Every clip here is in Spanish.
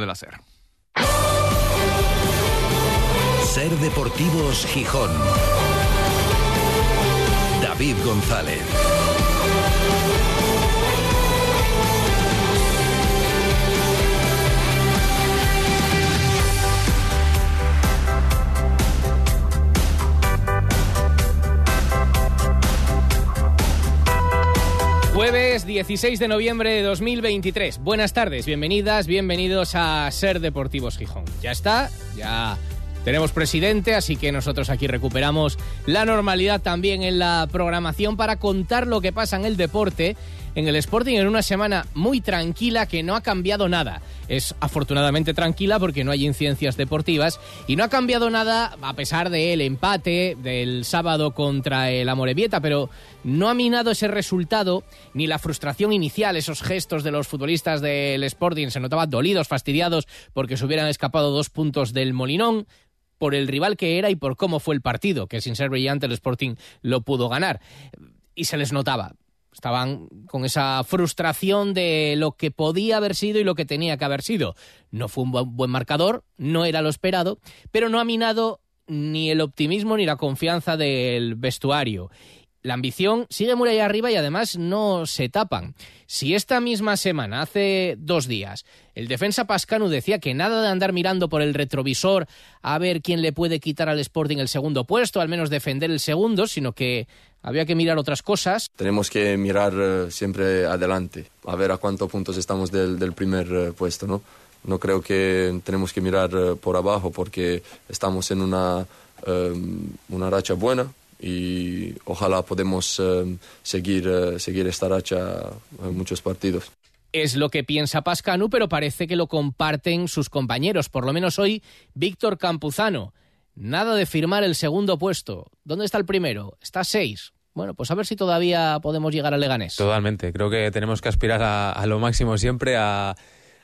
de la SER. Ser Deportivos Gijón. David González. Jueves 16 de noviembre de 2023. Buenas tardes, bienvenidas, bienvenidos a Ser Deportivos Gijón. Ya está, ya tenemos presidente, así que nosotros aquí recuperamos la normalidad también en la programación para contar lo que pasa en el deporte, en el Sporting, en una semana muy tranquila que no ha cambiado nada. Es afortunadamente tranquila porque no hay incidencias deportivas y no ha cambiado nada a pesar del empate del sábado contra el Amorebieta, pero no ha minado ese resultado ni la frustración inicial, esos gestos de los futbolistas del Sporting se notaban dolidos, fastidiados porque se hubieran escapado dos puntos del Molinón por el rival que era y por cómo fue el partido, que sin ser brillante el Sporting lo pudo ganar. Y se les notaba. Estaban con esa frustración de lo que podía haber sido y lo que tenía que haber sido. No fue un buen marcador, no era lo esperado, pero no ha minado ni el optimismo ni la confianza del vestuario la ambición sigue muy allá arriba y además no se tapan. Si esta misma semana, hace dos días, el defensa Pascanu decía que nada de andar mirando por el retrovisor a ver quién le puede quitar al Sporting el segundo puesto, al menos defender el segundo, sino que había que mirar otras cosas. Tenemos que mirar eh, siempre adelante, a ver a cuántos puntos estamos del, primer eh, puesto, ¿no? No creo que tenemos que mirar eh, por abajo porque estamos en una, una racha buena, y ojalá podemos eh, seguir, eh, seguir esta racha en muchos partidos. Es lo que piensa Pascanu, pero parece que lo comparten sus compañeros, por lo menos hoy Víctor Campuzano. Nada de firmar el segundo puesto. ¿Dónde está el primero? Está seis. Bueno, pues a ver si todavía podemos llegar a Leganés. Totalmente. Creo que tenemos que aspirar a lo máximo siempre, a,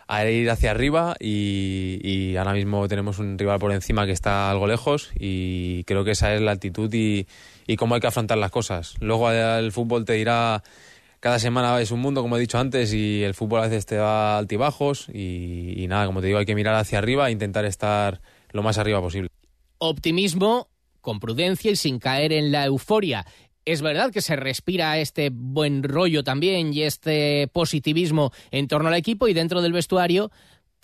a ir hacia arriba y, ahora mismo tenemos un rival por encima que está algo lejos y creo que esa es la actitud y, cómo hay que afrontar las cosas. Luego el fútbol te dirá, cada semana es un mundo, como he dicho antes, y el fútbol a veces te da altibajos y, nada, como te digo, hay que mirar hacia arriba e intentar estar lo más arriba posible. Optimismo con prudencia y sin caer en la euforia. Es verdad que se respira este buen rollo también y este positivismo en torno al equipo y dentro del vestuario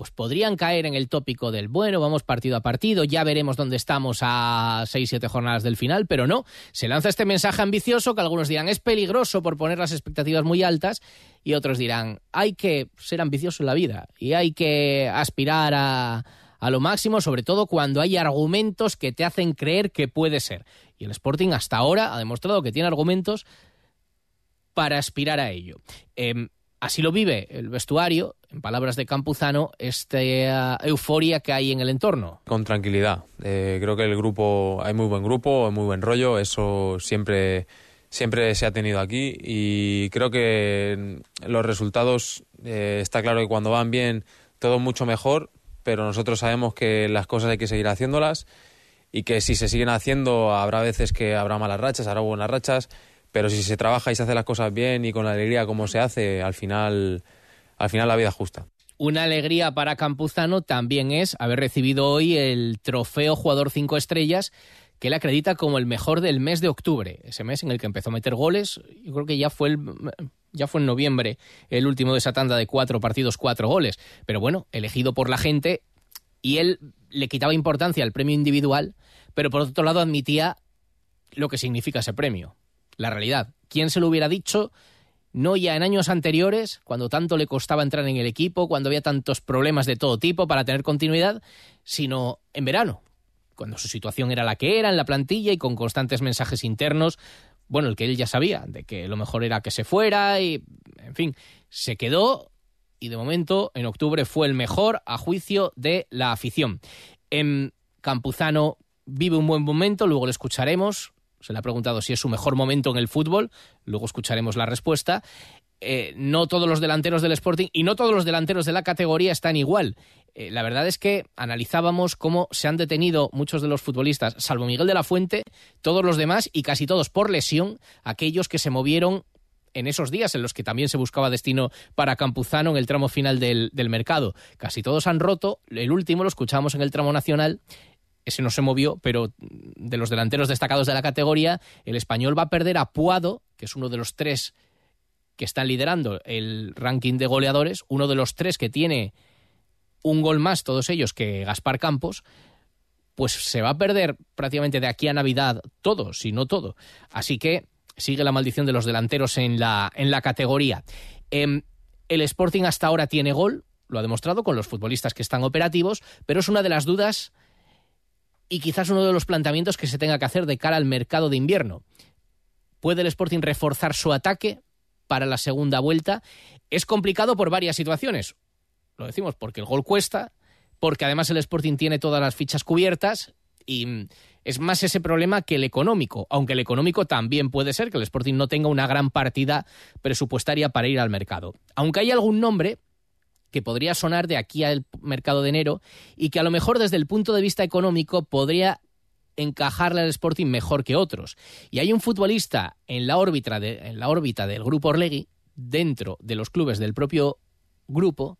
pues podrían caer en el tópico del bueno, vamos partido a partido, ya veremos dónde estamos a 6-7 jornadas del final, pero no, se lanza este mensaje ambicioso que algunos dirán es peligroso por poner las expectativas muy altas y otros dirán hay que ser ambicioso en la vida y hay que aspirar a, a lo máximo, sobre todo cuando hay argumentos que te hacen creer que puede ser. Y el Sporting hasta ahora ha demostrado que tiene argumentos para aspirar a ello. Em, así lo vive el vestuario, en palabras de Campuzano, esta euforia que hay en el entorno. Con tranquilidad. Eh, creo que el grupo, hay muy buen grupo, hay muy buen rollo, eso siempre, siempre se ha tenido aquí y creo que los resultados, eh, está claro que cuando van bien, todo mucho mejor, pero nosotros sabemos que las cosas hay que seguir haciéndolas y que si se siguen haciendo habrá veces que habrá malas rachas, habrá buenas rachas, pero si se trabaja y se hace las cosas bien y con alegría como se hace, al final, al final la vida es justa. Una alegría para Campuzano también es haber recibido hoy el trofeo jugador 5 estrellas que le acredita como el mejor del mes de octubre, ese mes en el que empezó a meter goles. Yo creo que ya fue el, ya fue en noviembre el último de esa tanda de cuatro partidos, cuatro goles. Pero bueno, elegido por la gente y él le quitaba importancia al premio individual, pero por otro lado admitía lo que significa ese premio, la realidad. ¿Quién se lo hubiera dicho? No ya en años anteriores, cuando tanto le costaba entrar en el equipo, cuando había tantos problemas de todo tipo para tener continuidad, sino en verano, cuando su situación era la que era en la plantilla y con constantes mensajes internos, bueno, el que él ya sabía, de que lo mejor era que se fuera y, en fin, se quedó y de momento en octubre fue el mejor a juicio de la afición. En Campuzano vive un buen momento, luego lo escucharemos. Se le ha preguntado si es su mejor momento en el fútbol, luego escucharemos la respuesta. Eh, no todos los delanteros del Sporting y no todos los delanteros de la categoría están igual. Eh, la verdad es que analizábamos cómo se han detenido muchos de los futbolistas, salvo Miguel de la Fuente, todos los demás y casi todos por lesión, aquellos que se movieron en esos días en los que también se buscaba destino para Campuzano en el tramo final del, del mercado. Casi todos han roto. El último lo escuchamos en el tramo nacional ese no se movió, pero de los delanteros destacados de la categoría, el español va a perder a Puado, que es uno de los tres que están liderando el ranking de goleadores, uno de los tres que tiene un gol más, todos ellos, que Gaspar Campos, pues se va a perder prácticamente de aquí a Navidad todo, si no todo. Así que sigue la maldición de los delanteros en la, en la categoría. Em, el Sporting hasta ahora tiene gol, lo ha demostrado con los futbolistas que están operativos, pero es una de las dudas y quizás uno de los planteamientos que se tenga que hacer de cara al mercado de invierno. ¿Puede el Sporting reforzar su ataque para la segunda vuelta? Es complicado por varias situaciones. Lo decimos porque el gol cuesta, porque además el Sporting tiene todas las fichas cubiertas y es más ese problema que el económico, aunque el económico también puede ser que el Sporting no tenga una gran partida presupuestaria para ir al mercado. Aunque hay algún nombre que podría sonar de aquí al mercado de enero y que a lo mejor desde el punto de vista económico podría encajarle al Sporting mejor que otros. Y hay un futbolista en la órbita, de, en la órbita del grupo Orlegui, dentro de los clubes del propio grupo,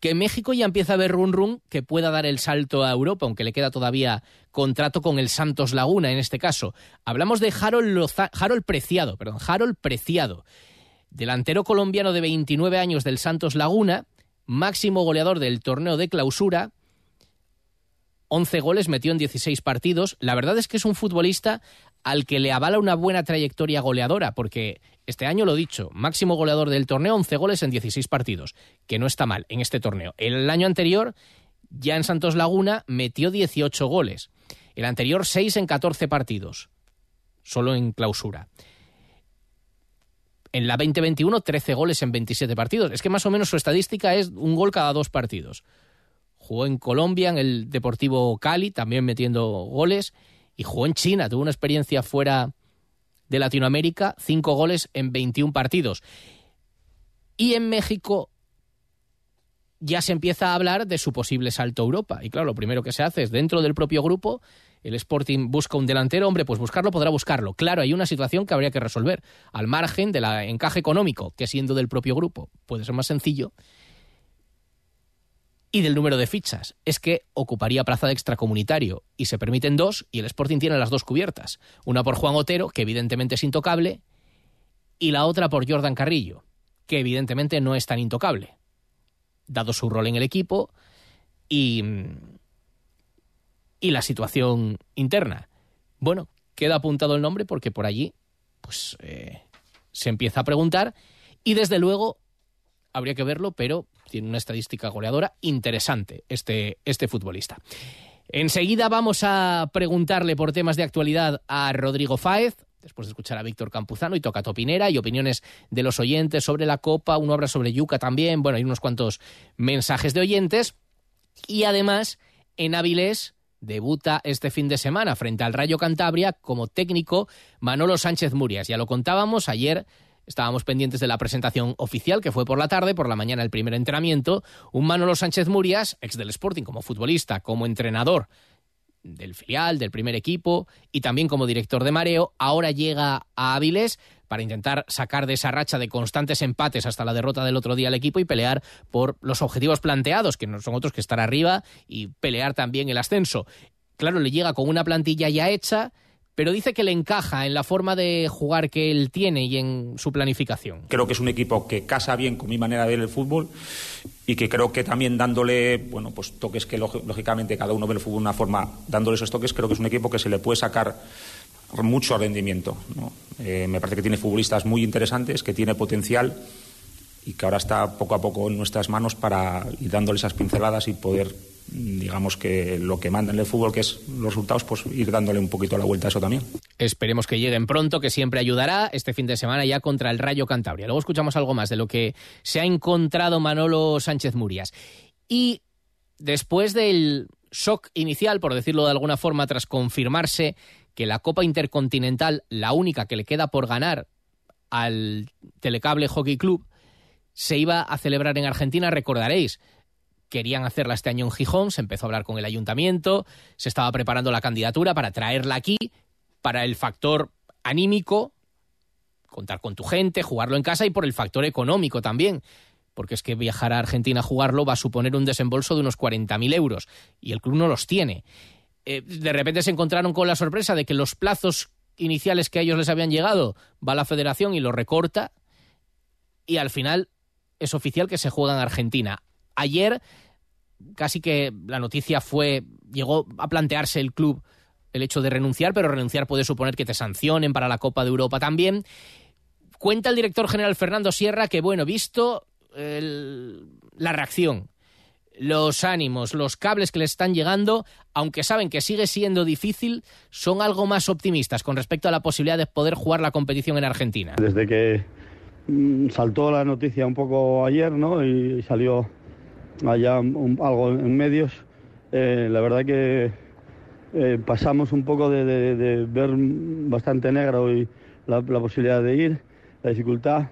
que México ya empieza a ver run run que pueda dar el salto a Europa, aunque le queda todavía contrato con el Santos Laguna en este caso. Hablamos de Harold, Harold Preciado, perdón, Harold Preciado, delantero colombiano de 29 años del Santos Laguna, máximo goleador del torneo de clausura, 11 goles metió en 16 partidos. La verdad es que es un futbolista al que le avala una buena trayectoria goleadora, porque este año lo dicho, máximo goleador del torneo, 11 goles en 16 partidos, que no está mal en este torneo. El año anterior, ya en Santos Laguna, metió 18 goles. El anterior, 6 en 14 partidos, solo en clausura. En la 2021, 13 goles en 27 partidos. Es que más o menos su estadística es un gol cada dos partidos. Jugó en Colombia, en el Deportivo Cali, también metiendo goles. Y jugó en China, tuvo una experiencia fuera de Latinoamérica, cinco goles en 21 partidos. Y en México ya se empieza a hablar de su posible salto a Europa. Y claro, lo primero que se hace es dentro del propio grupo el Sporting busca un delantero, hombre, pues buscarlo podrá buscarlo. Claro, hay una situación que habría que resolver, al margen del encaje económico, que siendo del propio grupo puede ser más sencillo, y del número de fichas. Es que ocuparía plaza de extracomunitario y se permiten dos y el Sporting tiene las dos cubiertas. Una por Juan Otero, que evidentemente es intocable, y la otra por Jordan Carrillo, que evidentemente no es tan intocable, dado su rol en el equipo y y la situación interna. Bueno, queda apuntado el nombre porque por allí pues eh, se empieza a preguntar y desde luego habría que verlo, pero tiene una estadística goleadora interesante este, este futbolista. Enseguida vamos a preguntarle por temas de actualidad a Rodrigo Fáez, después de escuchar a Víctor Campuzano y toca Topinera y opiniones de los oyentes sobre la Copa, uno habla sobre Yuca también, bueno, hay unos cuantos mensajes de oyentes y además en Avilés debuta este fin de semana frente al Rayo Cantabria como técnico Manolo Sánchez Murias. Ya lo contábamos ayer. Estábamos pendientes de la presentación oficial que fue por la tarde, por la mañana el primer entrenamiento. Un Manolo Sánchez Murias, ex del Sporting como futbolista, como entrenador del filial, del primer equipo y también como director de mareo, ahora llega a Áviles para intentar sacar de esa racha de constantes empates hasta la derrota del otro día al equipo y pelear por los objetivos planteados, que no son otros que estar arriba y pelear también el ascenso. Claro, le llega con una plantilla ya hecha, pero dice que le encaja en la forma de jugar que él tiene y en su planificación. Creo que es un equipo que casa bien con mi manera de ver el fútbol y que creo que también dándole, bueno, pues toques que lógicamente cada uno ve el fútbol de una forma, dándole esos toques, creo que es un equipo que se le puede sacar mucho rendimiento. Eh, me parece que tiene futbolistas muy interesantes, que tiene potencial y que ahora está poco a poco en nuestras manos para ir dándole esas pinceladas y poder, digamos que lo que manda en el fútbol, que es los resultados, pues ir dándole un poquito la vuelta a eso también. Esperemos que lleguen pronto, que siempre ayudará este fin de semana ya contra el Rayo Cantabria. Luego escuchamos algo más de lo que se ha encontrado Manolo Sánchez Murias. Y después del shock inicial, por decirlo de alguna forma, tras confirmarse que la Copa Intercontinental, la única que le queda por ganar al Telecable Hockey Club, se iba a celebrar en Argentina, recordaréis. Querían hacerla este año en Gijón, se empezó a hablar con el ayuntamiento, se estaba preparando la candidatura para traerla aquí, para el factor anímico, contar con tu gente, jugarlo en casa y por el factor económico también. Porque es que viajar a Argentina a jugarlo va a suponer un desembolso de unos 40.000 euros y el club no los tiene. Eh, de repente se encontraron con la sorpresa de que los plazos iniciales que a ellos les habían llegado va la federación y lo recorta y al final es oficial que se juega en Argentina. Ayer casi que la noticia fue llegó a plantearse el club el hecho de renunciar, pero renunciar puede suponer que te sancionen para la Copa de Europa también. Cuenta el director general Fernando Sierra que, bueno, visto la reacción, los ánimos, los cables que le están llegando, aunque saben que sigue siendo difícil, son algo más optimistas con respecto a la posibilidad de poder jugar la competición en Argentina. Desde que mm, saltó la noticia un poco ayer, ¿no? Y salió allá algo en medios, eh, la verdad que eh, pasamos un poco de, ver bastante negro y la, posibilidad de ir, la dificultad,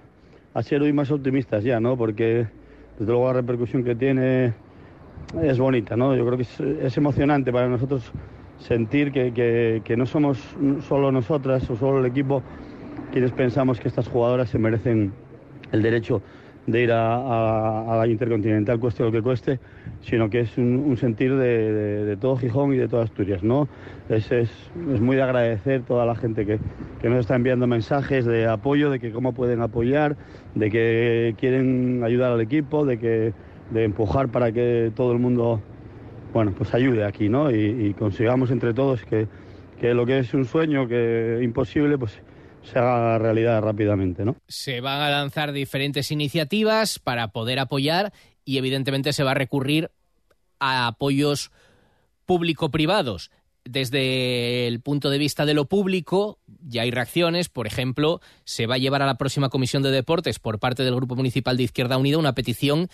a ser hoy más optimistas ya, ¿no? Porque desde luego la repercusión que tiene es bonita, ¿no? Yo creo que es, emocionante para nosotros sentir que, no somos solo nosotras o solo el equipo quienes pensamos que estas jugadoras se merecen el derecho de ir a, la Intercontinental, cueste lo que cueste, sino que es un, sentir de, todo Gijón y de toda Asturias, ¿no? Es, es, muy de agradecer toda la gente que, nos está enviando mensajes de apoyo, de que cómo pueden apoyar, de que quieren ayudar al equipo, de que de empujar para que todo el mundo, bueno, pues ayude aquí, ¿no? Y, consigamos entre todos que, que lo que es un sueño que imposible, pues se haga realidad rápidamente. ¿no? Se van a lanzar diferentes iniciativas para poder apoyar y evidentemente se va a recurrir a apoyos público-privados. Desde el punto de vista de lo público, ya hay reacciones. Por ejemplo, se va a llevar a la próxima Comisión de Deportes por parte del Grupo Municipal de Izquierda Unida una petición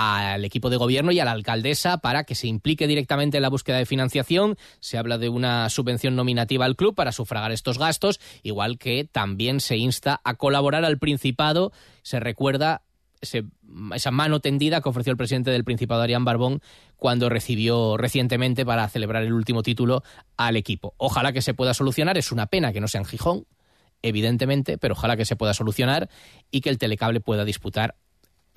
al equipo de gobierno y a la alcaldesa para que se implique directamente en la búsqueda de financiación. Se habla de una subvención nominativa al club para sufragar estos gastos, igual que también se insta a colaborar al Principado. Se recuerda esa mano tendida que ofreció el presidente del Principado, Arián Barbón, cuando recibió recientemente para celebrar el último título al equipo. Ojalá que se pueda solucionar. Es una pena que no sea en Gijón, evidentemente, pero ojalá que se pueda solucionar y que el telecable pueda disputar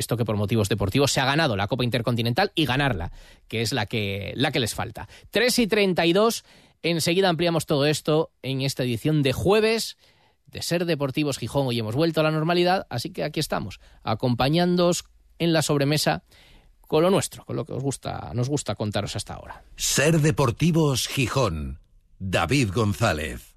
esto que por motivos deportivos se ha ganado la Copa Intercontinental y ganarla, que es la que, la que les falta. 3 y 32, enseguida ampliamos todo esto en esta edición de jueves de Ser Deportivos Gijón. Hoy hemos vuelto a la normalidad, así que aquí estamos, acompañándoos en la sobremesa con lo nuestro, con lo que os gusta, nos gusta contaros hasta ahora. Ser Deportivos Gijón. David González.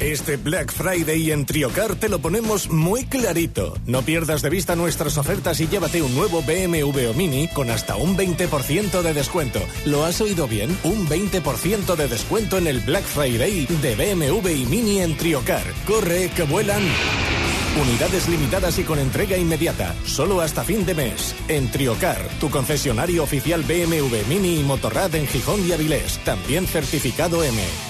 Este Black Friday en Triocar te lo ponemos muy clarito. No pierdas de vista nuestras ofertas y llévate un nuevo BMW o Mini con hasta un 20% de descuento. ¿Lo has oído bien? Un 20% de descuento en el Black Friday de BMW y Mini en Triocar. Corre, que vuelan. Unidades limitadas y con entrega inmediata, solo hasta fin de mes. En Triocar, tu concesionario oficial BMW Mini y Motorrad en Gijón y Avilés, también certificado M.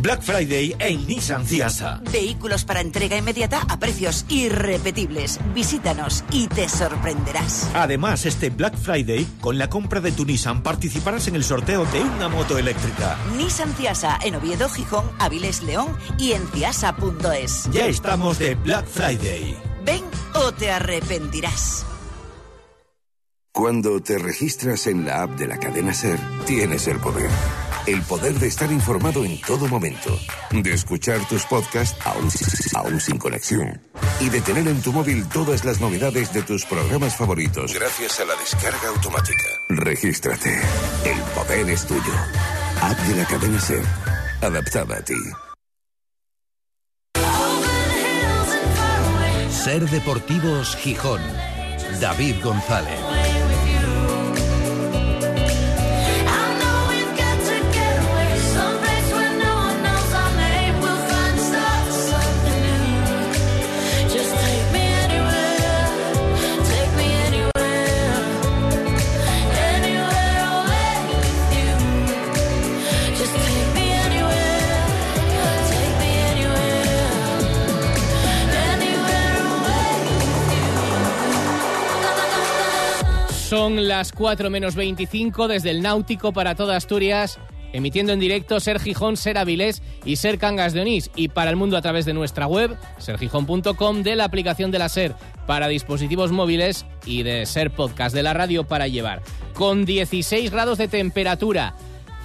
Black Friday en Nissan Ciasa. Vehículos para entrega inmediata a precios irrepetibles. Visítanos y te sorprenderás. Además, este Black Friday, con la compra de tu Nissan, participarás en el sorteo de una moto eléctrica. Nissan Ciasa en Oviedo, Gijón, Avilés, León y en ciasa.es. Ya estamos de Black Friday. Ven o te arrepentirás. Cuando te registras en la app de la cadena Ser, tienes el poder el poder de estar informado en todo momento, de escuchar tus podcasts aún, sin conexión y de tener en tu móvil todas las novedades de tus programas favoritos gracias a la descarga automática. Regístrate. El poder es tuyo. App de la cadena Ser. Adaptada a ti. Ser Deportivos Gijón. David González. Son las 4 menos 25 desde el Náutico para toda Asturias, emitiendo en directo Ser Gijón, Ser Avilés y Ser Cangas de Onís. Y para el mundo a través de nuestra web, sergijón.com, de la aplicación de la Ser para dispositivos móviles y de Ser Podcast de la radio para llevar. Con 16 grados de temperatura,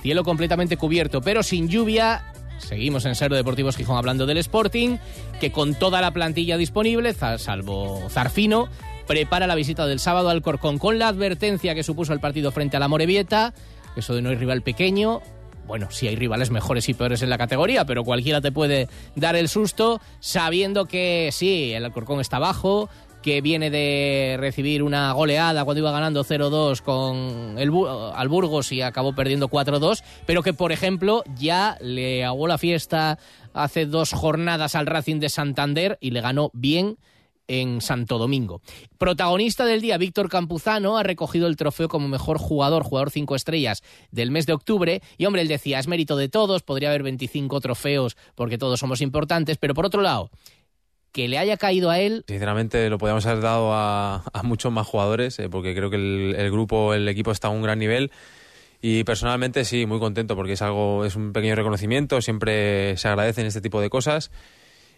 cielo completamente cubierto, pero sin lluvia. Seguimos en Ser Deportivos Gijón hablando del Sporting, que con toda la plantilla disponible, salvo Zarfino, prepara la visita del sábado al Corcón con la advertencia que supuso el partido frente a la Morevieta, eso de no hay rival pequeño. Bueno, sí hay rivales mejores y peores en la categoría, pero cualquiera te puede dar el susto sabiendo que sí, el Alcorcón está abajo, que viene de recibir una goleada cuando iba ganando 0-2 con el al Burgos y acabó perdiendo 4-2, pero que por ejemplo ya le hago la fiesta hace dos jornadas al Racing de Santander y le ganó bien en Santo Domingo. Protagonista del día, Víctor Campuzano, ha recogido el trofeo como mejor jugador, jugador cinco estrellas del mes de octubre. Y hombre, él decía, es mérito de todos, podría haber 25 trofeos porque todos somos importantes, pero por otro lado, que le haya caído a él. Sinceramente, lo podríamos haber dado a, muchos más jugadores, eh, porque creo que el, el, grupo, el equipo está a un gran nivel. Y personalmente sí, muy contento porque es algo, es un pequeño reconocimiento, siempre se agradecen este tipo de cosas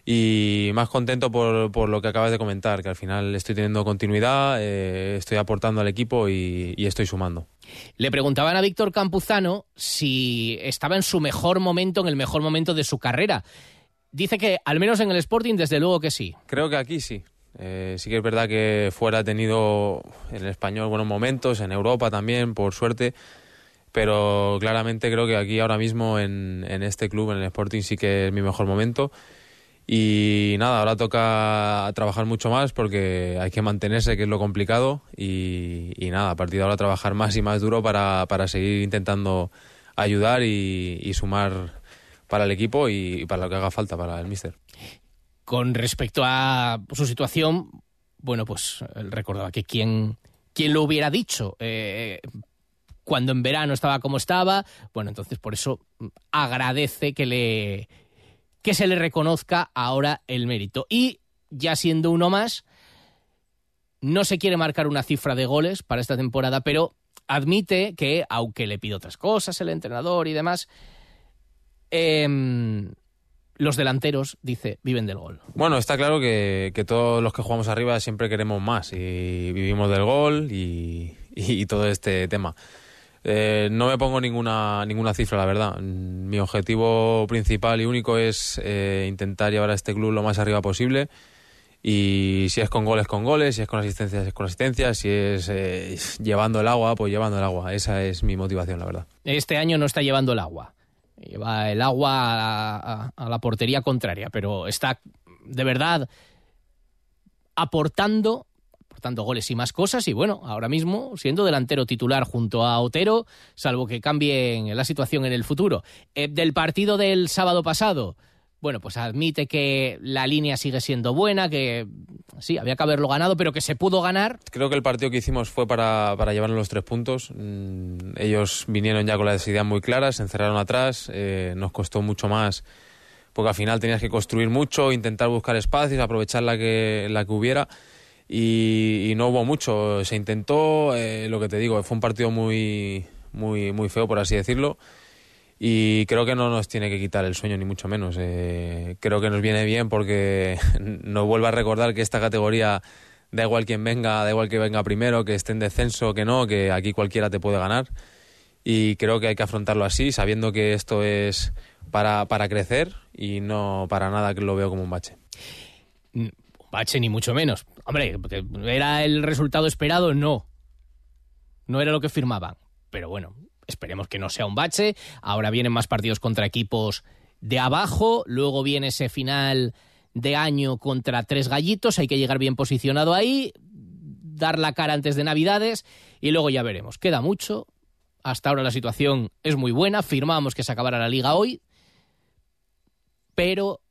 y más contento por, por, lo que acabas de comentar, que al final estoy teniendo continuidad, eh, estoy aportando al equipo y, estoy sumando. Le preguntaban a Víctor Campuzano si estaba en su mejor momento, en el mejor momento de su carrera. Dice que al menos en el Sporting, desde luego que sí. Creo que aquí sí. Eh, sí que es verdad que fuera ha tenido en el español buenos momentos, en Europa también, por suerte pero claramente creo que aquí ahora mismo en, en, este club, en el Sporting, sí que es mi mejor momento y nada, ahora toca trabajar mucho más porque hay que mantenerse, que es lo complicado. Y, nada, a partir de ahora trabajar más y más duro para, para seguir intentando ayudar y, sumar para el equipo y, para lo que haga falta para el míster. Con respecto a su situación, bueno, pues él recordaba que quien, quien lo hubiera dicho. Eh, cuando en verano estaba como estaba, bueno, entonces por eso agradece que le que se le reconozca ahora el mérito. Y ya siendo uno más, no se quiere marcar una cifra de goles para esta temporada, pero admite que, aunque le pide otras cosas el entrenador y demás, em, los delanteros, dice, viven del gol. Bueno, está claro que, todos los que jugamos arriba siempre queremos más y vivimos del gol y todo este tema. Eh, no me pongo ninguna, ninguna cifra, la verdad. Mi objetivo principal y único es eh, intentar llevar a este club lo más arriba posible. Y si es con goles, con goles, si es con asistencias, es con asistencias, si es eh, llevando el agua, pues llevando el agua. Esa es mi motivación, la verdad. Este año no está llevando el agua. Lleva el agua a la portería contraria, pero está de verdad aportando goles y más cosas. Y bueno, ahora mismo siendo delantero titular junto a Otero, salvo que cambie la situación en el futuro. Eh, del partido del sábado pasado, bueno, pues admite que la línea sigue siendo buena, que sí, había que haberlo ganado, pero que se pudo ganar. Creo que el partido que hicimos fue para, para llevarnos los tres puntos. Mm, ellos vinieron ya con las ideas muy claras, se encerraron atrás, eh, nos costó mucho más porque al final tenías que construir mucho, intentar buscar espacios, aprovechar la que, la que hubiera y, no hubo mucho. Se intentó, eh, lo que te digo, fue un partido muy, muy, muy feo, por así decirlo. Y creo que no nos tiene que quitar el sueño, ni mucho menos. Eh, creo que nos viene bien porque nos vuelve a recordar que esta categoría, da igual quien venga, da igual que venga primero, que esté en descenso, que no, que aquí cualquiera te puede ganar. Y creo que hay que afrontarlo así, sabiendo que esto es para, para crecer y no para nada que lo veo como un bache. Bache ni mucho menos. Hombre, ¿era el resultado esperado? No. No era lo que firmaban. Pero bueno, esperemos que no sea un bache. Ahora vienen más partidos contra equipos de abajo. Luego viene ese final de año contra tres gallitos. Hay que llegar bien posicionado ahí. Dar la cara antes de Navidades. Y luego ya veremos. Queda mucho. Hasta ahora la situación es muy buena. Firmamos que se acabara la liga hoy. Pero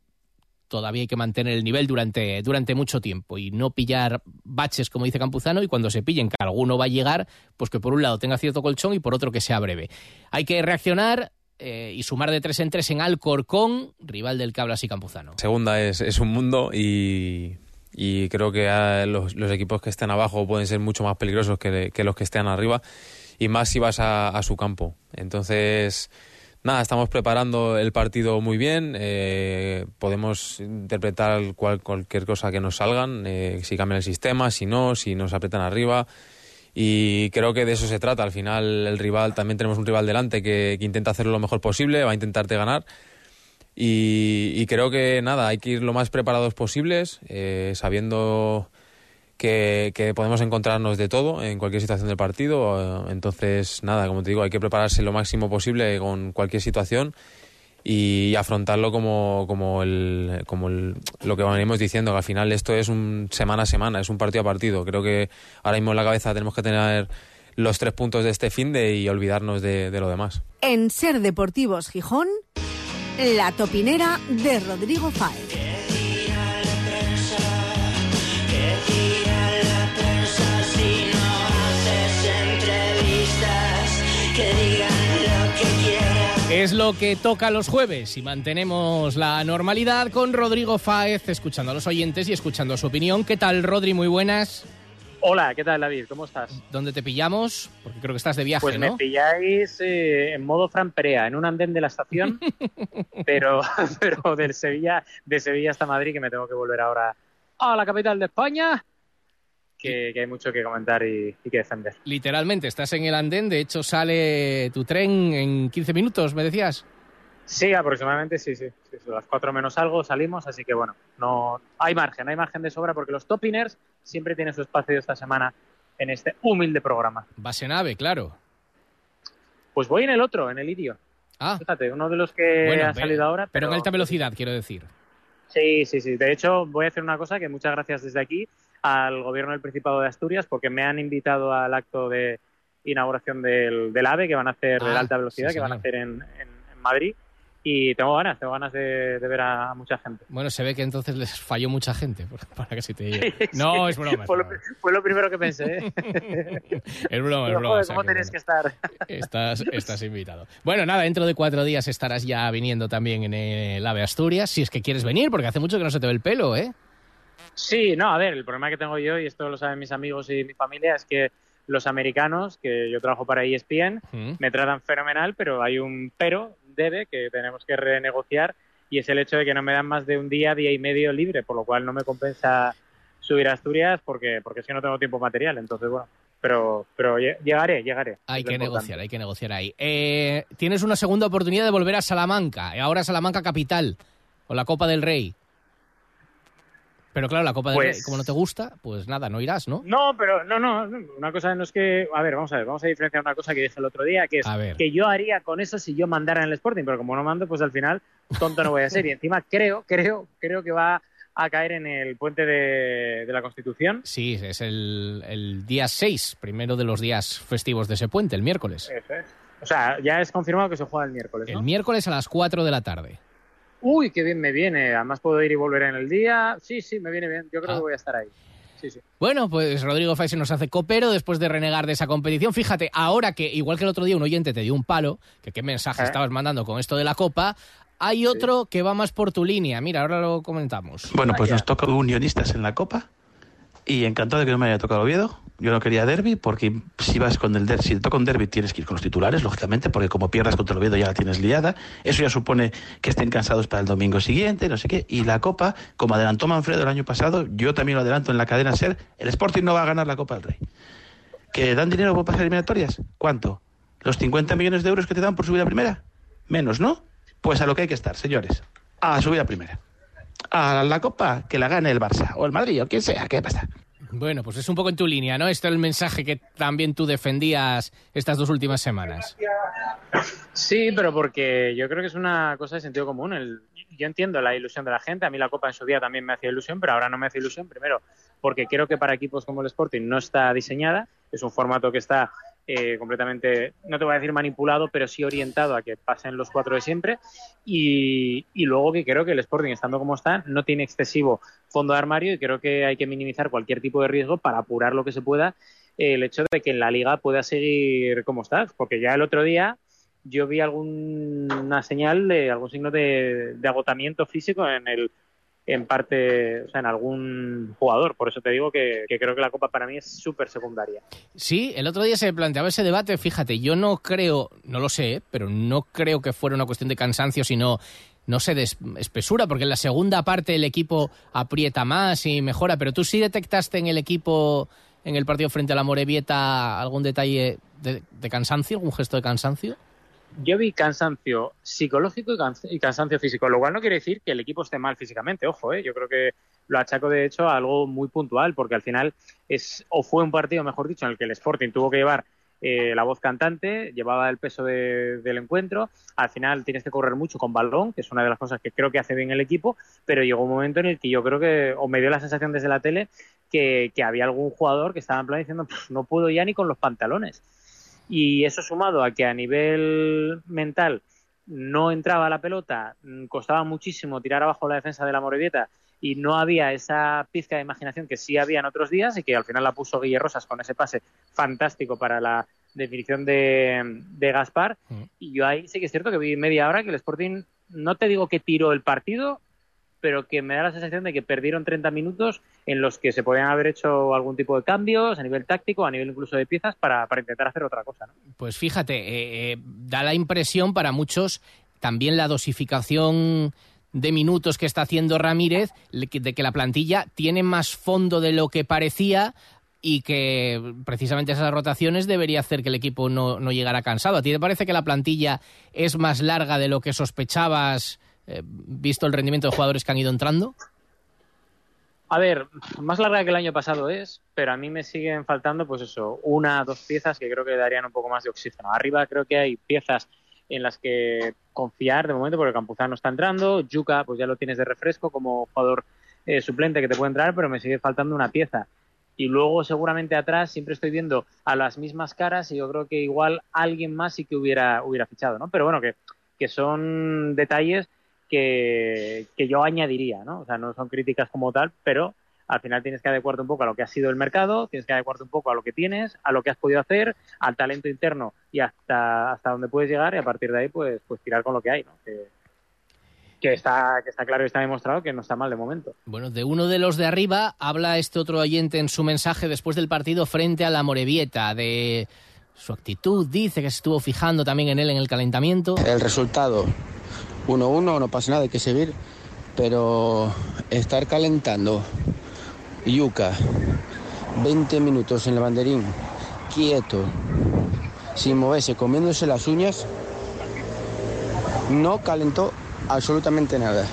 todavía hay que mantener el nivel durante, durante mucho tiempo y no pillar baches, como dice Campuzano, y cuando se pillen que alguno va a llegar, pues que por un lado tenga cierto colchón y por otro que sea breve. Hay que reaccionar eh, y sumar de tres en tres en Alcorcón, rival del Cablas y Campuzano. Segunda es, es un mundo y, y creo que los, equipos que estén abajo pueden ser mucho más peligrosos que, que los que estén arriba y más si vas a su campo. Entonces, nada, estamos preparando el partido muy bien. Eh, podemos interpretar cual, cualquier cosa que nos salgan, eh, si cambian el sistema, si no, si nos apretan arriba. Y creo que de eso se trata. Al final, el rival, también tenemos un rival delante que, que intenta hacerlo lo mejor posible, va a intentarte ganar. Y, y, creo que nada, hay que ir lo más preparados posibles, eh, sabiendo que, podemos encontrarnos de todo en cualquier situación del partido. Entonces, nada, como te digo, hay que prepararse lo máximo posible con cualquier situación y afrontarlo como, como, el, como el, lo que venimos diciendo, que al final esto es un semana a semana, es un partido a partido. Creo que ahora mismo en la cabeza tenemos que tener los tres puntos de este fin de y olvidarnos de, de lo demás. En Ser Deportivos Gijón. La topinera de Rodrigo Fáez. Es lo que toca los jueves y mantenemos la normalidad con Rodrigo Fáez, escuchando a los oyentes y escuchando su opinión. ¿Qué tal, Rodri? Muy buenas. Hola, ¿qué tal, David? ¿Cómo estás? ¿Dónde te pillamos? Porque creo que estás de viaje, pues ¿no? me pilláis eh, en modo Fran Perea, en un andén de la estación, pero, pero del Sevilla, de Sevilla hasta Madrid, que me tengo que volver ahora a la capital de España. Que, que hay mucho que comentar y, y, que defender. Literalmente, estás en el andén, de hecho sale tu tren en 15 minutos, me decías. Sí, aproximadamente sí, sí. sí, sí. A las 4 menos algo salimos, así que bueno, no hay margen, hay margen de sobra porque los topiners siempre tienen su espacio esta semana en este humilde programa. Vas en AVE, claro. Pues voy en el otro, en el Idio. Ah. Fíjate, uno de los que bueno, ha salido ahora. Pero... pero en alta velocidad, quiero decir. Sí, sí, sí. De hecho, voy a hacer una cosa que muchas gracias desde aquí al gobierno del Principado de Asturias porque me han invitado al acto de inauguración del, del AVE que van a hacer Ah, de alta velocidad, sí, que van a hacer en, en, en Madrid. Y tengo ganas, tengo ganas de, de, ver a mucha gente. Bueno, se ve que entonces les falló mucha gente para que se te lleve. No, es broma. Fue. Lo, fue, lo, primero que pensé. ¿eh? es broma, es broma. joder, ¿Cómo bueno. que estar? Estás, estás invitado. Bueno, nada, dentro de cuatro días estarás ya viniendo también en el AVE Asturias, si es que quieres venir, porque hace mucho que no se te ve el pelo, ¿eh? Sí, no, a ver, el problema que tengo yo, y esto lo saben mis amigos y mi familia, es que los americanos, que yo trabajo para ESPN, Mm. me tratan fenomenal, pero hay un pero, debe, que tenemos que renegociar, y es el hecho de que no me dan más de un día, día y medio libre, por lo cual no me compensa subir a Asturias porque, porque es que no tengo tiempo material, entonces bueno, pero, pero llegaré, llegaré. Hay que negociar, hay que negociar ahí. Eh, tienes una segunda oportunidad de volver a Salamanca, ahora Salamanca capital, con la Copa del Rey. Pero claro, la Copa del Pues- Rey, como no te gusta, pues nada, no irás, ¿no? No, pero no, no, una cosa no es que, a ver, vamos a ver, vamos a diferenciar una cosa que dije el otro día, que es A ver. que yo haría con eso si yo mandara en el Sporting, pero como no mando, pues al final tonto no voy a ser. Y encima creo, creo, creo que va a caer en el puente de, de la Constitución. Sí, es el, el día 6, primero de los días festivos de ese puente, el miércoles. Eso es. O sea, ya es confirmado que se juega el miércoles, ¿no? El miércoles a las 4 de la tarde. Uy, qué bien me viene. Además puedo ir y volver en el día. Sí, sí, me viene bien. Yo creo Ah. que voy a estar ahí. Sí, sí. Bueno, pues Rodrigo Fáez se nos hace copero después de renegar de esa competición. Fíjate, ahora que, igual que el otro día un oyente te dio un palo, que qué mensaje ¿Eh? estabas mandando con esto de la Copa, hay otro que va más por tu línea. Mira, ahora lo comentamos. Bueno, pues Vaya. nos toca unionistas en la Copa y encantado de que no me haya tocado Oviedo. Yo no quería derby porque si vas con el derby, si te toca un derby tienes que ir con los titulares, lógicamente, porque como pierdas contra el Oviedo ya la tienes liada. Eso ya supone que estén cansados para el domingo siguiente, no sé qué. Y la Copa, como adelantó Manfredo el año pasado, yo también lo adelanto en la cadena SER, el Sporting no va a ganar la Copa del Rey. ¿Que dan dinero por pasar eliminatorias? ¿Cuánto? ¿Los 50 millones de euros que te dan por subir a primera? Menos, ¿no? Pues a lo que hay que estar, señores. A subir a primera. A la Copa que la gane el Barça o el Madrid o quien sea. ¿Qué pasa? Bueno, pues es un poco en tu línea, ¿no? Este es el mensaje que también tú defendías estas dos últimas semanas. Sí, pero porque yo creo que es una cosa de sentido común. El, yo entiendo la ilusión de la gente. A mí la Copa en su día también me hacía ilusión, pero ahora no me hace ilusión. Primero, porque creo que para equipos como el Sporting no está diseñada. Es un formato que está eh, completamente, no te voy a decir manipulado, pero sí orientado a que pasen los cuatro de siempre. Y, y luego que creo que el Sporting, estando como está, no tiene excesivo fondo de armario y creo que hay que minimizar cualquier tipo de riesgo para apurar lo que se pueda eh, el hecho de que en la liga pueda seguir como está. Porque ya el otro día yo vi alguna señal de algún signo de, de agotamiento físico en el en parte, o sea, en algún jugador. Por eso te digo que, creo que la Copa para mí es súper secundaria. Sí, el otro día se planteaba ese debate, fíjate, yo no creo, no lo sé, pero no creo que fuera una cuestión de cansancio, sino no sé, de espesura, porque en la segunda parte el equipo aprieta más y mejora, pero tú sí detectaste en el equipo, en el partido frente a la Morevieta, algún detalle de, de cansancio, algún gesto de cansancio. Yo vi cansancio psicológico y, cansancio físico, lo cual no quiere decir que el equipo esté mal físicamente, ojo, ¿eh? yo creo que lo achaco de hecho a algo muy puntual, porque al final es o fue un partido, mejor dicho, en el que el Sporting tuvo que llevar eh, la voz cantante, llevaba el peso del encuentro. Al final tienes que correr mucho con balón, que es una de las cosas que creo que hace bien el equipo, pero llegó un momento en el que yo creo que, o me dio la sensación desde la tele, que, había algún jugador que estaba en plan diciendo, no puedo ya ni con los pantalones. Y eso sumado a que a nivel mental no entraba la pelota, mm, costaba muchísimo tirar abajo la defensa de la Morevieta y no había esa pizca de imaginación que sí había en otros días y que al final la puso Guille Rosas con ese pase fantástico para la definición de, de Gaspar. Mm. Y yo ahí sí que es cierto que vi media hora que el Sporting, no te digo que tiró el partido, pero que me da la sensación de que perdieron 30 minutos en los que se podían haber hecho algún tipo de cambios a nivel táctico, a nivel incluso de piezas, para, intentar hacer otra cosa. ¿no? Pues fíjate, eh, eh, da la impresión para muchos también la dosificación de minutos que está haciendo Ramírez, de que la plantilla tiene más fondo de lo que parecía y que precisamente esas rotaciones debería hacer que el equipo no, no llegara cansado. ¿A ti te parece que la plantilla es más larga de lo que sospechabas, eh, visto el rendimiento de jugadores que han ido entrando? A ver, más larga que el año pasado es, pero a mí me siguen faltando, pues eso, una, dos piezas que creo que darían un poco más de oxígeno. Arriba creo que hay piezas en las que confiar de momento porque Campuzano está entrando, Yuka pues ya lo tienes de refresco como jugador eh, suplente que te puede entrar, pero me sigue faltando una pieza. Y luego seguramente atrás siempre estoy viendo a las mismas caras y yo creo que igual alguien más sí que hubiera, hubiera fichado, ¿no? Pero bueno, que, que son detalles que, que yo añadiría, ¿no? O sea, no son críticas como tal, pero al final tienes que adecuarte un poco a lo que ha sido el mercado, tienes que adecuarte un poco a lo que tienes, a lo que has podido hacer, al talento interno y hasta, hasta donde puedes llegar y a partir de ahí pues, pues tirar con lo que hay, ¿no? Que, que está, que está claro y está demostrado que no está mal de momento. Bueno, de uno de los de arriba habla este otro oyente en su mensaje después del partido frente a la Morevieta, de su actitud, dice que se estuvo fijando también en él en el calentamiento. El resultado, 1-1, no pasa nada, hay que seguir, pero estar calentando Yuca, 20 minutos en el banderín, quieto, sin moverse, comiéndose las uñas, no calentó absolutamente nada,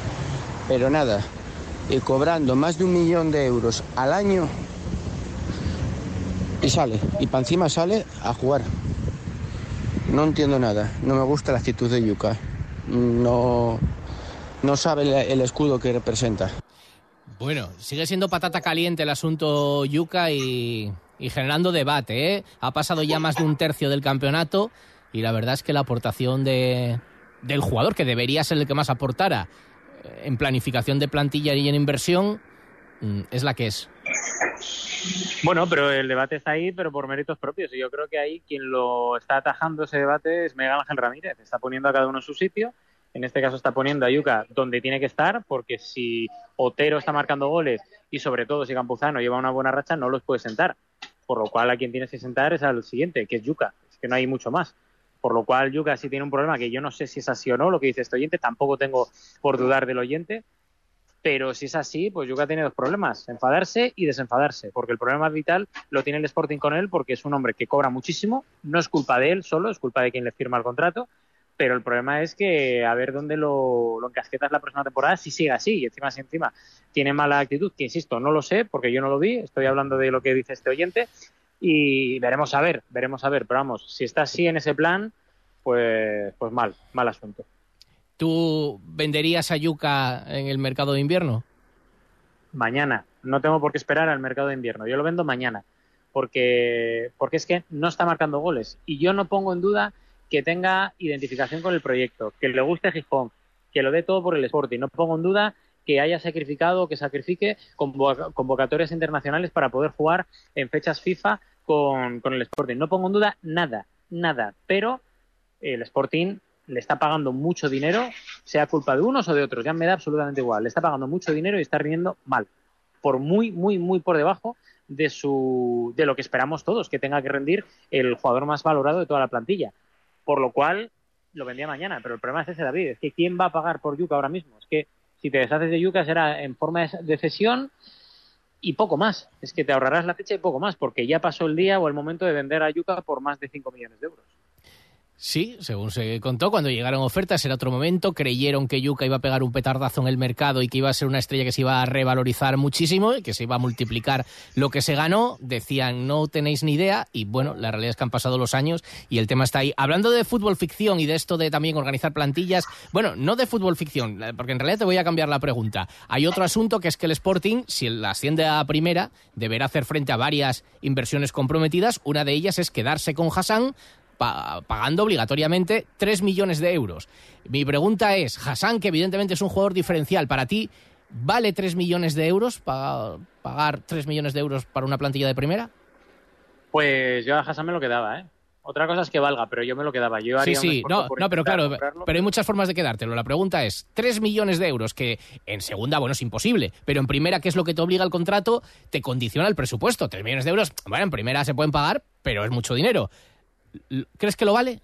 pero nada. Y cobrando más de un millón de euros al año y sale, y para encima sale a jugar. No entiendo nada, no me gusta la actitud de Yuca, no, no sabe el escudo que representa. Bueno, sigue siendo patata caliente el asunto Yuca y, generando debate. ¿eh? Ha pasado ya más de un tercio del campeonato y la verdad es que la aportación de, del jugador, que debería ser el que más aportara eh, en planificación de plantilla y en inversión, mm, es la que es. Bueno, pero el debate está ahí, pero por méritos propios. Y yo creo que ahí quien lo está atajando ese debate es Miguel Ángel Ramírez. Está poniendo a cada uno en su sitio en este caso está poniendo a Yuca donde tiene que estar, porque si Otero está marcando goles y sobre todo si Campuzano lleva una buena racha, no los puede sentar. Por lo cual a quien tienes que sentar es al siguiente, que es Yuca. Es que no hay mucho más. Por lo cual Yuca sí tiene un problema que yo no sé si es así o no, lo que dice este oyente, tampoco tengo por dudar del oyente, pero si es así, pues Yuca tiene dos problemas, enfadarse y desenfadarse, porque el problema vital lo tiene el Sporting con él porque es un hombre que cobra muchísimo, no es culpa de él solo, es culpa de quien le firma el contrato, pero el problema es que a ver dónde lo, lo encasquetas la próxima temporada si sigue así y encima si encima tiene mala actitud, que insisto, no lo sé porque yo no lo vi, estoy hablando de lo que dice este oyente y veremos a ver, veremos a ver, pero vamos, si está así en ese plan, pues, pues mal, mal asunto. ¿Tú venderías a Yuca en el mercado de invierno? Mañana, no tengo por qué esperar al mercado de invierno, yo lo vendo mañana, porque, porque es que no está marcando goles y yo no pongo en duda que tenga identificación con el proyecto, que le guste Gijón, que lo dé todo por el Sporting. No pongo en duda que haya sacrificado, que sacrifique convocatorias internacionales para poder jugar en fechas FIFA con, el Sporting. No pongo en duda nada, nada. Pero el Sporting le está pagando mucho dinero, sea culpa de unos o de otros, ya me da absolutamente igual. Le está pagando mucho dinero y está rindiendo mal, por muy, muy, muy por debajo de, su, de lo que esperamos todos, que tenga que rendir el jugador más valorado de toda la plantilla. Por lo cual, lo vendía mañana, pero el problema es ese, David, es que ¿quién va a pagar por Yuca ahora mismo? Es que si te deshaces de Yuca será en forma de cesión y poco más. Es que te ahorrarás la fecha y poco más, porque ya pasó el día o el momento de vender a Yuca por más de 5 millones de euros. Sí, según se contó, cuando llegaron ofertas era otro momento, creyeron que Yuka iba a pegar un petardazo en el mercado y que iba a ser una estrella que se iba a revalorizar muchísimo y que se iba a multiplicar lo que se ganó, decían no tenéis ni idea y bueno, la realidad es que han pasado los años y el tema está ahí. Hablando de fútbol ficción y de esto de también organizar plantillas, bueno, no de fútbol ficción, porque en realidad te voy a cambiar la pregunta. Hay otro asunto que es que el Sporting, si la asciende a primera, deberá hacer frente a varias inversiones comprometidas, una de ellas es quedarse con Hassan pagando obligatoriamente 3 millones de euros. Mi pregunta es, Hassan, que evidentemente es un jugador diferencial, ¿para ti vale 3 millones de euros pagar 3 millones de euros para una plantilla de primera? Pues yo a Hassan me lo quedaba, ¿eh? Otra cosa es que valga, pero yo me lo quedaba. Yo sí, sí, no, no, pero claro, pero hay muchas formas de quedártelo. La pregunta es, 3 millones de euros, que en segunda, bueno, es imposible, pero en primera, ¿qué es lo que te obliga el contrato? Te condiciona el presupuesto. 3 millones de euros, bueno, en primera se pueden pagar, pero es mucho dinero. ¿Crees que lo vale?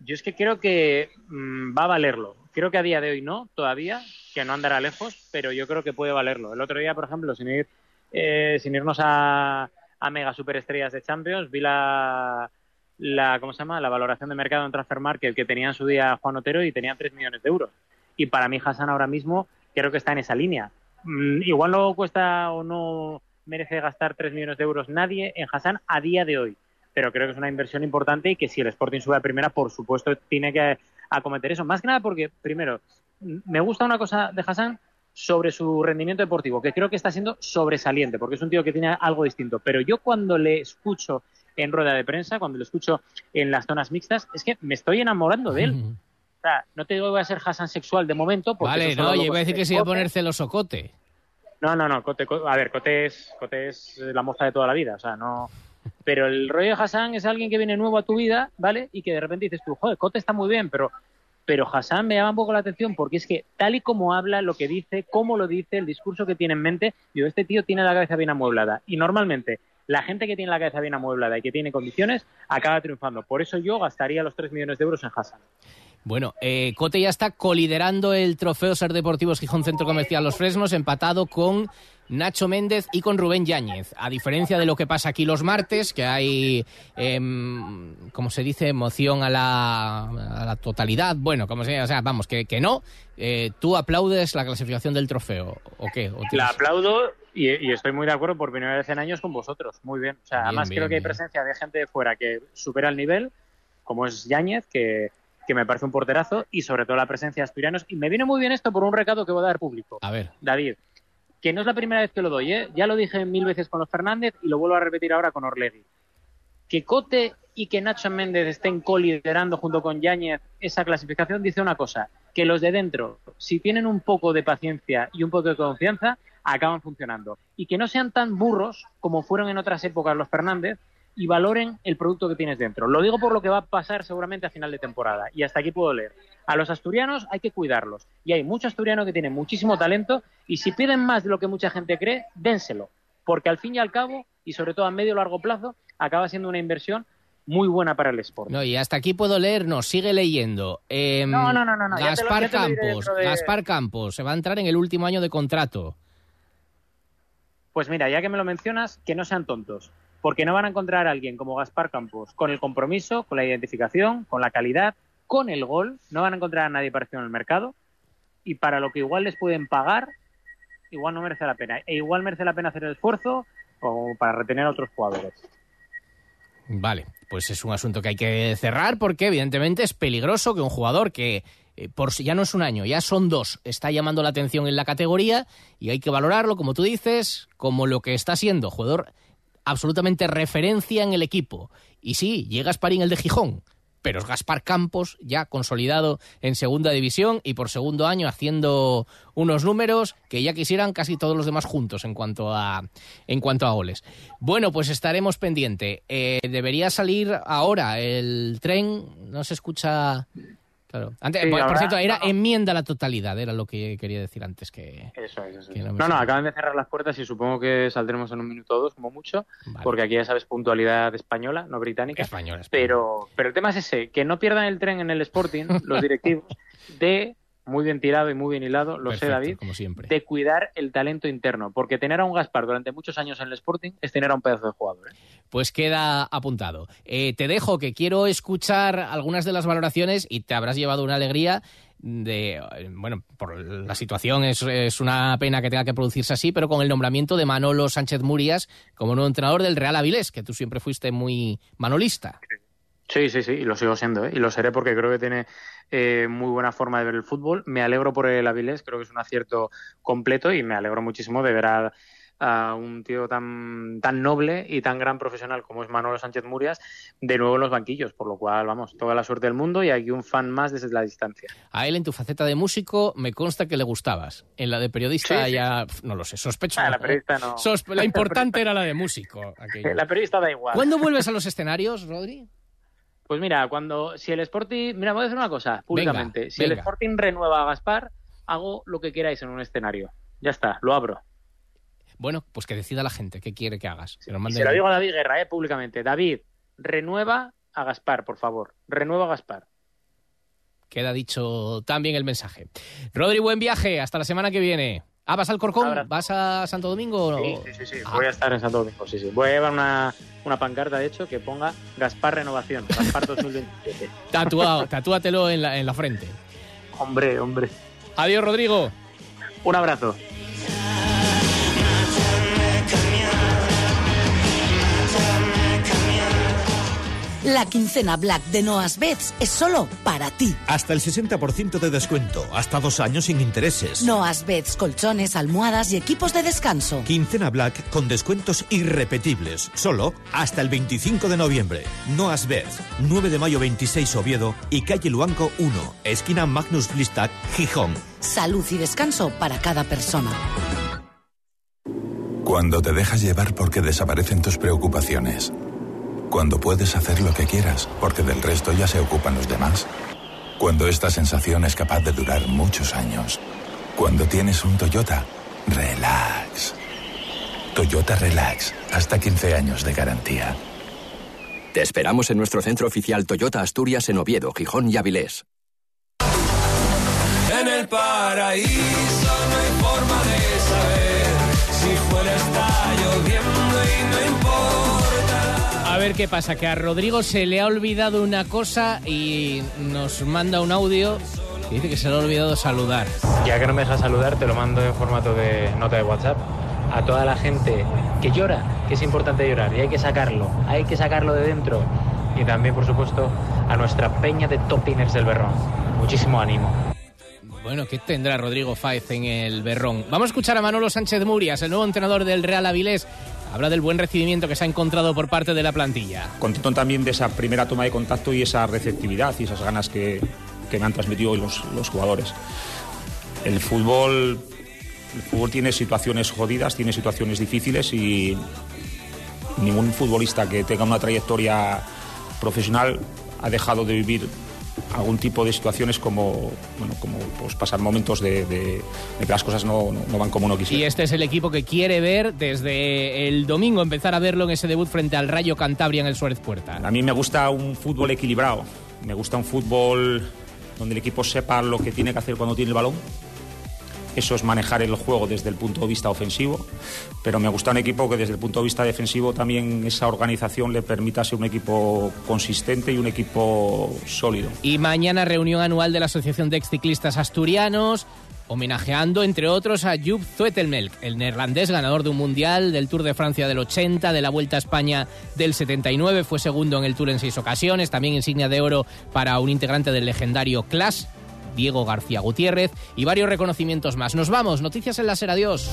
Yo es que creo que mm, va a valerlo. Creo que a día de hoy no, todavía, que no andará lejos, pero yo creo que puede valerlo. El otro día, por ejemplo, sin, ir, eh, sin irnos a, a mega superestrellas de Champions, vi la, la, ¿cómo se llama? la valoración de mercado en Transfer Market que tenía en su día Juan Otero y tenía 3 millones de euros. Y para mí Hassan ahora mismo creo que está en esa línea. Mm, igual no cuesta o no merece gastar 3 millones de euros nadie en Hassan a día de hoy pero creo que es una inversión importante y que si el Sporting sube a primera, por supuesto, tiene que acometer eso. Más que nada porque, primero, me gusta una cosa de Hassan sobre su rendimiento deportivo, que creo que está siendo sobresaliente, porque es un tío que tiene algo distinto. Pero yo cuando le escucho en rueda de prensa, cuando le escucho en las zonas mixtas, es que me estoy enamorando de él. O sea, no te digo que voy a ser Hassan sexual de momento. Porque vale, no, yo iba a decir que se iba a poner celoso Cote. No, no, no, Cote, a ver, Cote es, Cote es la moza de toda la vida, o sea, no, pero el rollo de Hassan es alguien que viene nuevo a tu vida, ¿vale? Y que de repente dices tú, joder, Cote está muy bien, pero, pero Hassan me llama un poco la atención porque es que tal y como habla, lo que dice, cómo lo dice, el discurso que tiene en mente, yo, este tío tiene la cabeza bien amueblada. Y normalmente la gente que tiene la cabeza bien amueblada y que tiene condiciones acaba triunfando. Por eso yo gastaría los 3 millones de euros en Hassan. Bueno, eh, Cote ya está coliderando el trofeo Ser Deportivos Gijón Centro Comercial Los Fresnos, empatado con Nacho Méndez y con Rubén Yáñez. A diferencia de lo que pasa aquí los martes, que hay, eh, como se dice, emoción a la, totalidad. Bueno, como se o sea, vamos, que, que no. Eh, ¿Tú aplaudes la clasificación del trofeo o qué? la aplaudo y, estoy muy de acuerdo por primera vez en años con vosotros. Muy bien. O sea, además creo que hay presencia de gente de fuera que supera el nivel, como es Yáñez, que que me parece un porterazo, y sobre todo la presencia de asturianos. Y me viene muy bien esto por un recado que voy a dar público. A ver. David, que no es la primera vez que lo doy, ¿eh? ya lo dije mil veces con los Fernández y lo vuelvo a repetir ahora con Orlegui. Que Cote y que Nacho Méndez estén coliderando junto con Yáñez esa clasificación dice una cosa, que los de dentro, si tienen un poco de paciencia y un poco de confianza, acaban funcionando. Y que no sean tan burros como fueron en otras épocas los Fernández, y valoren el producto que tienes dentro. Lo digo por lo que va a pasar seguramente a final de temporada. Y hasta aquí puedo leer. A los asturianos hay que cuidarlos. Y hay muchos asturianos que tienen muchísimo talento y si piden más de lo que mucha gente cree, dénselo. Porque al fin y al cabo, y sobre todo a medio y largo plazo, acaba siendo una inversión muy buena para el sport. No, y hasta aquí puedo leer, no, sigue leyendo. Em, no, no, no, no, Gaspar Campos, Gaspar Campos, se va a entrar en el último año de contrato. Pues mira, ya que me lo mencionas, que no sean tontos porque no van a encontrar a alguien como Gaspar Campos con el compromiso, con la identificación, con la calidad, con el gol, no van a encontrar a nadie parecido en el mercado y para lo que igual les pueden pagar, igual no merece la pena. E igual merece la pena hacer el esfuerzo para retener a otros jugadores. Vale, pues es un asunto que hay que cerrar porque evidentemente es peligroso que un jugador que eh, por ya no es un año, ya son dos, está llamando la atención en la categoría y hay que valorarlo, como tú dices, como lo que está siendo jugador absolutamente referencia en el equipo. Y sí, llega Sparín el de Gijón, pero es Gaspar Campos ya consolidado en segunda división y por segundo año haciendo unos números que ya quisieran casi todos los demás juntos en cuanto a, en cuanto a goles. Bueno, pues estaremos pendiente. Eh, debería salir ahora el tren, no se escucha Claro. Antes, Sí, por, cierto, era enmienda a la totalidad, era lo que quería decir antes que... Eso es, eso es. que no No, acaban de cerrar las puertas y supongo que saldremos en un minuto o dos, como mucho, porque aquí ya sabes, puntualidad española, no británica. Española, Pero, pero el tema es ese, que no pierdan el tren en el Sporting, los directivos, de, muy bien tirado y muy bien hilado, lo sé David, como siempre. de cuidar el talento interno, porque tener a un Gaspar durante muchos años en el Sporting es tener a un pedazo de jugador. ¿eh? Pues queda apuntado. Eh, te dejo que quiero escuchar algunas de las valoraciones y te habrás llevado una alegría de, eh, bueno, por la situación es, es una pena que tenga que producirse así, pero con el nombramiento de Manolo Sánchez Murias como nuevo entrenador del Real Avilés, que tú siempre fuiste muy manolista. Sí, sí, sí, y lo sigo siendo, ¿eh? y lo seré porque creo que tiene eh, muy buena forma de ver el fútbol. Me alegro por el Avilés, creo que es un acierto completo y me alegro muchísimo de ver a, a un tío tan, tan noble y tan gran profesional como es Manolo Sánchez Murias de nuevo en los banquillos, por lo cual, vamos, toda la suerte del mundo y aquí un fan más desde la distancia. A él en tu faceta de músico me consta que le gustabas. En la de periodista Sí, sí. ya, no lo sé, sospecho. Ah, la periodista no. Sospe- la importante era la de músico. aquello. La periodista da igual. ¿Cuándo vuelves a los escenarios, Rodri? Pues mira, cuando si el Sporting, mira, voy a decir una cosa públicamente, Venga, si el. Sporting renueva a Gaspar, hago lo que queráis en un escenario. Ya está, lo abro. Bueno, pues que decida la gente qué quiere que hagas. Se lo digo a David Guerra, eh, públicamente. David, renueva a Gaspar, por favor. Renueva a Gaspar. Queda dicho también el mensaje. Rodri, buen viaje. Hasta la semana que viene. Ah, ¿vas al Corcón? ¿Vas a Santo Domingo? o- Sí, sí, sí, sí. Voy a estar en Santo Domingo, sí, sí. Voy a llevar una, una pancarta, de hecho, que ponga Gaspar Renovación, Gaspar 2027. Tatuado, tatúatelo en la, en la frente. hombre, hombre. Adiós, Rodrigo. Un abrazo. La quincena Black de Noas Beds es solo para ti. Hasta el 60% de descuento, hasta dos años sin intereses. Noas Beds, colchones, almohadas y equipos de descanso. Quincena Black con descuentos irrepetibles, solo hasta el 25 de noviembre. Noas Beds, 9 de mayo 26 Oviedo y calle Luanco 1, esquina Magnus Blistac, Gijón. Salud y descanso para cada persona. Cuando te dejas llevar porque desaparecen tus preocupaciones. Cuando puedes hacer lo que quieras porque del resto ya se ocupan los demás. Cuando esta sensación es capaz de durar muchos años. Cuando tienes un Toyota, relax. Toyota Relax, hasta 15 años de garantía. Te esperamos en nuestro centro oficial Toyota Asturias en Oviedo, Gijón y Avilés. En el paraíso no hay forma de saber si fuera está lloviendo. A ver qué pasa, que a Rodrigo se le ha olvidado una cosa y nos manda un audio que dice que se le ha olvidado saludar. Ya que no me dejas saludar, te lo mando en formato de nota de WhatsApp. A toda la gente que llora, que es importante llorar y hay que sacarlo, hay que sacarlo de dentro. Y también, por supuesto, a nuestra peña de topiners del Berrón. Muchísimo ánimo. Bueno, ¿qué tendrá Rodrigo Fáez en el Berrón? Vamos a escuchar a Manolo Sánchez Murias, el nuevo entrenador del Real Avilés. Habla del buen recibimiento que se ha encontrado por parte de la plantilla. Contento también de esa primera toma de contacto y esa receptividad y esas ganas que, que me han transmitido hoy los, los jugadores. El fútbol, el fútbol tiene situaciones jodidas, tiene situaciones difíciles y ningún futbolista que tenga una trayectoria profesional ha dejado de vivir algún tipo de situaciones como, bueno, como pues, pasar momentos de, de- de que las cosas no, no- no van como uno quisiera. Y este es el equipo que quiere ver desde el domingo, empezar a verlo en ese debut frente al Rayo Cantabria en el Suárez Puerta. A mí me gusta un fútbol equilibrado. Me gusta un fútbol donde el equipo sepa lo que tiene que hacer cuando tiene el balón. Eso es manejar el juego desde el punto de vista ofensivo. Pero me gusta un equipo que desde el punto de vista defensivo también esa organización le permita ser un equipo consistente y un equipo sólido. Y mañana reunión anual de la Asociación de Exciclistas Asturianos, homenajeando, entre otros, a Joop Zoetemelk, el neerlandés ganador de un mundial, del Tour de Francia del 80, de la Vuelta a España del 79, fue segundo en el Tour en seis ocasiones, también insignia de oro para un integrante del legendario Clash, Diego García Gutiérrez, y varios reconocimientos más. Nos vamos, noticias en la adiós.